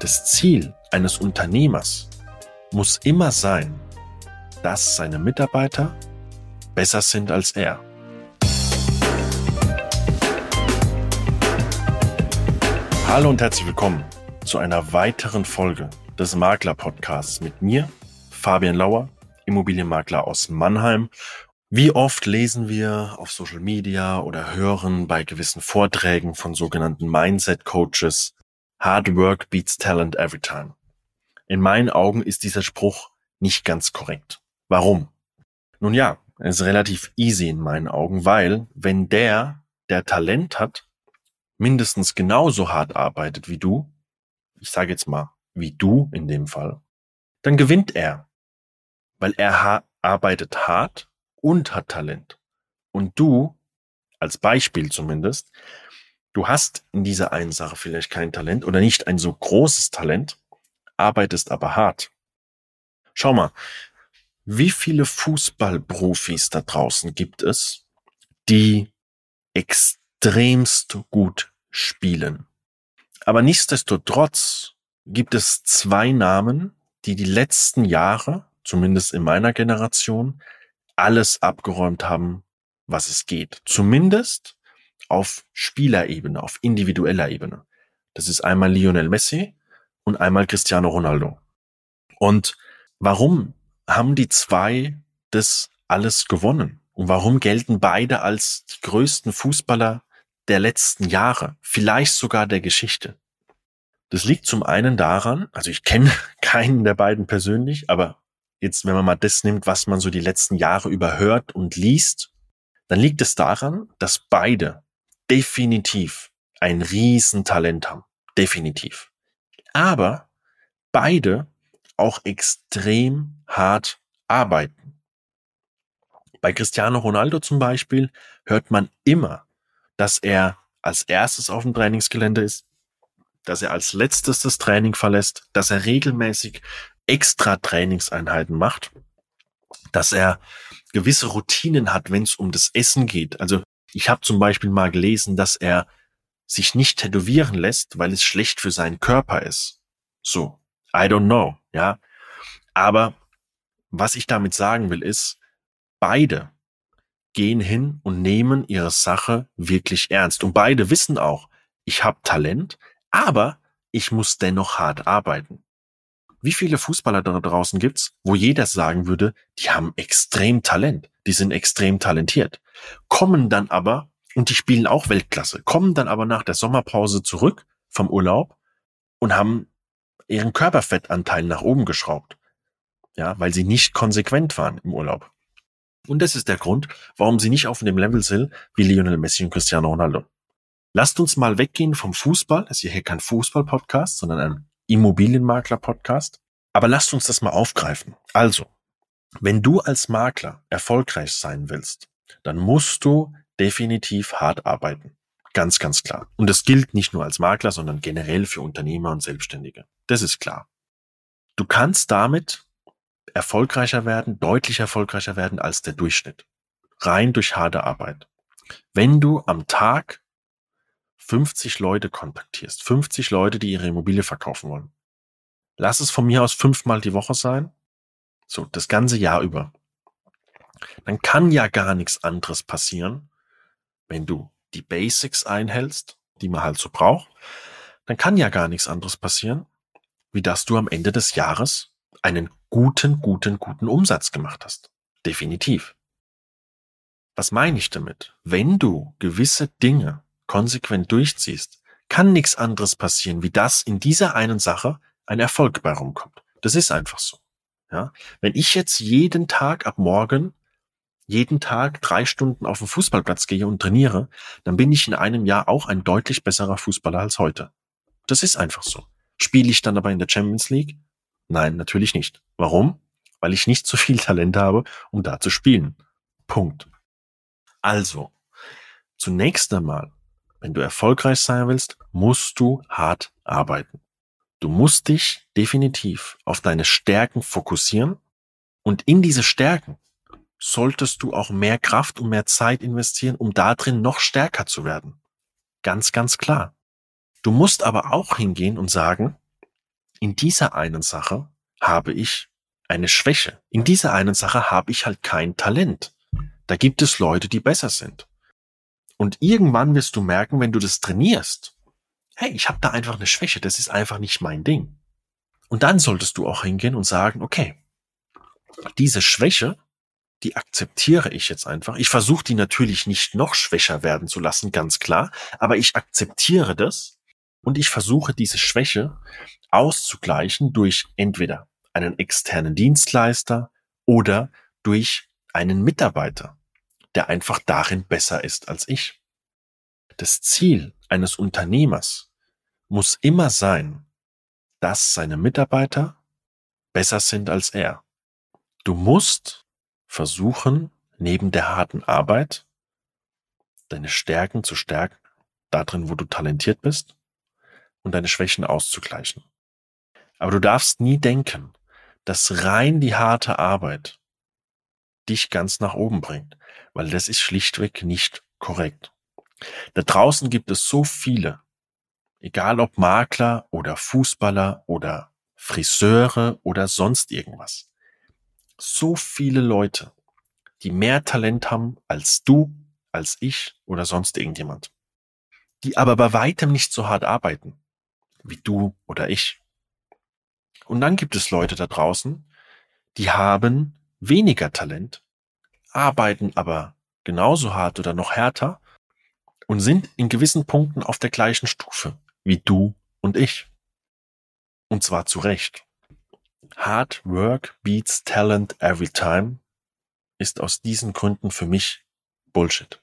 Das Ziel eines Unternehmers muss immer sein, dass seine Mitarbeiter besser sind als er. Hallo und herzlich willkommen zu einer weiteren Folge des Makler Podcasts mit mir, Fabian Lauer, Immobilienmakler aus Mannheim. Wie oft lesen wir auf Social Media oder hören bei gewissen Vorträgen von sogenannten Mindset Coaches, Hard Work beats Talent every time. In meinen Augen ist dieser Spruch nicht ganz korrekt. Warum? Nun ja, ist relativ easy in meinen Augen, weil wenn der, der Talent hat, mindestens genauso hart arbeitet wie du, ich sage jetzt mal, wie du in dem Fall, dann gewinnt er. Weil er ha arbeitet hart und hat Talent. Und du, als Beispiel zumindest, du hast in dieser einen Sache vielleicht kein Talent oder nicht ein so großes Talent, arbeitest aber hart. Schau mal, wie viele Fußballprofis da draußen gibt es, die extremst gut spielen. Aber nichtsdestotrotz gibt es zwei Namen, die die letzten Jahre, zumindest in meiner Generation, alles abgeräumt haben, was es geht. Zumindest auf Spielerebene, auf individueller Ebene. Das ist einmal Lionel Messi und einmal Cristiano Ronaldo. Und warum haben die zwei das alles gewonnen? Und warum gelten beide als die größten Fußballer der letzten Jahre, vielleicht sogar der Geschichte? Das liegt zum einen daran, also ich kenne keinen der beiden persönlich, aber jetzt, wenn man mal das nimmt, was man so die letzten Jahre überhört und liest, dann liegt es daran, dass beide definitiv ein Riesentalent haben. Definitiv. Aber beide auch extrem hart arbeiten. Bei Cristiano Ronaldo zum Beispiel hört man immer, dass er als erstes auf dem Trainingsgelände ist, dass er als letztes das Training verlässt, dass er regelmäßig extra Trainingseinheiten macht, dass er gewisse Routinen hat, wenn es um das Essen geht. Also ich habe zum Beispiel mal gelesen, dass er sich nicht tätowieren lässt, weil es schlecht für seinen Körper ist. So, I don't know, ja. Aber was ich damit sagen will, ist, beide gehen hin und nehmen ihre Sache wirklich ernst. Und beide wissen auch, ich habe Talent, aber ich muss dennoch hart arbeiten. Wie viele Fußballer da draußen gibt's, wo jeder sagen würde, die haben extrem Talent, die sind extrem talentiert, kommen dann aber, und die spielen auch Weltklasse, kommen dann aber nach der Sommerpause zurück vom Urlaub und haben ihren Körperfettanteil nach oben geschraubt. Ja, weil sie nicht konsequent waren im Urlaub. Und das ist der Grund, warum sie nicht auf dem Level sind wie Lionel Messi und Cristiano Ronaldo. Lasst uns mal weggehen vom Fußball. Das ist hier kein Fußball-Podcast, sondern ein Immobilienmakler-Podcast. Aber lasst uns das mal aufgreifen. Also, wenn du als Makler erfolgreich sein willst, dann musst du definitiv hart arbeiten. Ganz, ganz klar. Und das gilt nicht nur als Makler, sondern generell für Unternehmer und Selbstständige. Das ist klar. Du kannst damit erfolgreicher werden, deutlich erfolgreicher werden als der Durchschnitt. Rein durch harte Arbeit. Wenn du am Tag 50 Leute kontaktierst, 50 Leute, die ihre Immobilie verkaufen wollen. Lass es von mir aus fünfmal die Woche sein, so das ganze Jahr über. Dann kann ja gar nichts anderes passieren, wenn du die Basics einhältst, die man halt so braucht, dann kann ja gar nichts anderes passieren, wie dass du am Ende des Jahres einen guten, guten, guten Umsatz gemacht hast. Definitiv. Was meine ich damit? Wenn du gewisse Dinge konsequent durchziehst, kann nichts anderes passieren, wie dass in dieser einen Sache ein Erfolg bei rumkommt. Das ist einfach so. Ja, wenn ich jetzt jeden Tag ab morgen jeden Tag drei Stunden auf den Fußballplatz gehe und trainiere, dann bin ich in einem Jahr auch ein deutlich besserer Fußballer als heute. Das ist einfach so. Spiele ich dann aber in der Champions League? Nein, natürlich nicht. Warum? Weil ich nicht so viel Talent habe, um da zu spielen. Punkt. Also, zunächst einmal wenn du erfolgreich sein willst, musst du hart arbeiten. Du musst dich definitiv auf deine Stärken fokussieren und in diese Stärken solltest du auch mehr Kraft und mehr Zeit investieren, um da drin noch stärker zu werden. Ganz, ganz klar. Du musst aber auch hingehen und sagen, in dieser einen Sache habe ich eine Schwäche. In dieser einen Sache habe ich halt kein Talent. Da gibt es Leute, die besser sind. Und irgendwann wirst du merken, wenn du das trainierst, hey, ich habe da einfach eine Schwäche, das ist einfach nicht mein Ding. Und dann solltest du auch hingehen und sagen, okay, diese Schwäche, die akzeptiere ich jetzt einfach. Ich versuche die natürlich nicht noch schwächer werden zu lassen, ganz klar, aber ich akzeptiere das und ich versuche diese Schwäche auszugleichen durch entweder einen externen Dienstleister oder durch einen Mitarbeiter, der einfach darin besser ist als ich. Das Ziel eines Unternehmers muss immer sein, dass seine Mitarbeiter besser sind als er. Du musst versuchen, neben der harten Arbeit deine Stärken zu stärken, darin, wo du talentiert bist, und deine Schwächen auszugleichen. Aber du darfst nie denken, dass rein die harte Arbeit dich ganz nach oben bringt, weil das ist schlichtweg nicht korrekt. Da draußen gibt es so viele, egal ob Makler oder Fußballer oder Friseure oder sonst irgendwas. So viele Leute, die mehr Talent haben als du, als ich oder sonst irgendjemand. Die aber bei weitem nicht so hart arbeiten wie du oder ich. Und dann gibt es Leute da draußen, die haben weniger Talent, arbeiten aber genauso hart oder noch härter und sind in gewissen Punkten auf der gleichen Stufe wie du und ich. Und zwar zu Recht. Hard work beats talent every time ist aus diesen Gründen für mich Bullshit.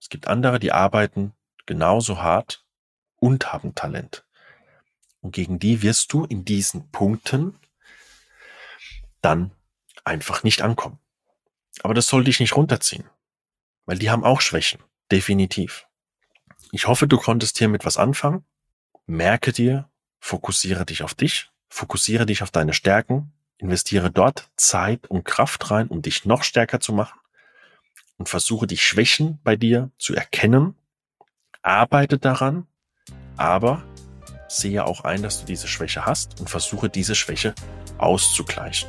Es gibt andere, die arbeiten genauso hart und haben Talent. Und gegen die wirst du in diesen Punkten dann einfach nicht ankommen. Aber das soll dich nicht runterziehen, weil die haben auch Schwächen, definitiv. Ich hoffe, du konntest hier mit was anfangen. Merke dir, fokussiere dich auf dich, fokussiere dich auf deine Stärken, investiere dort Zeit und Kraft rein, um dich noch stärker zu machen und versuche die Schwächen bei dir zu erkennen, arbeite daran, aber sehe auch ein, dass du diese Schwäche hast und versuche diese Schwäche auszugleichen.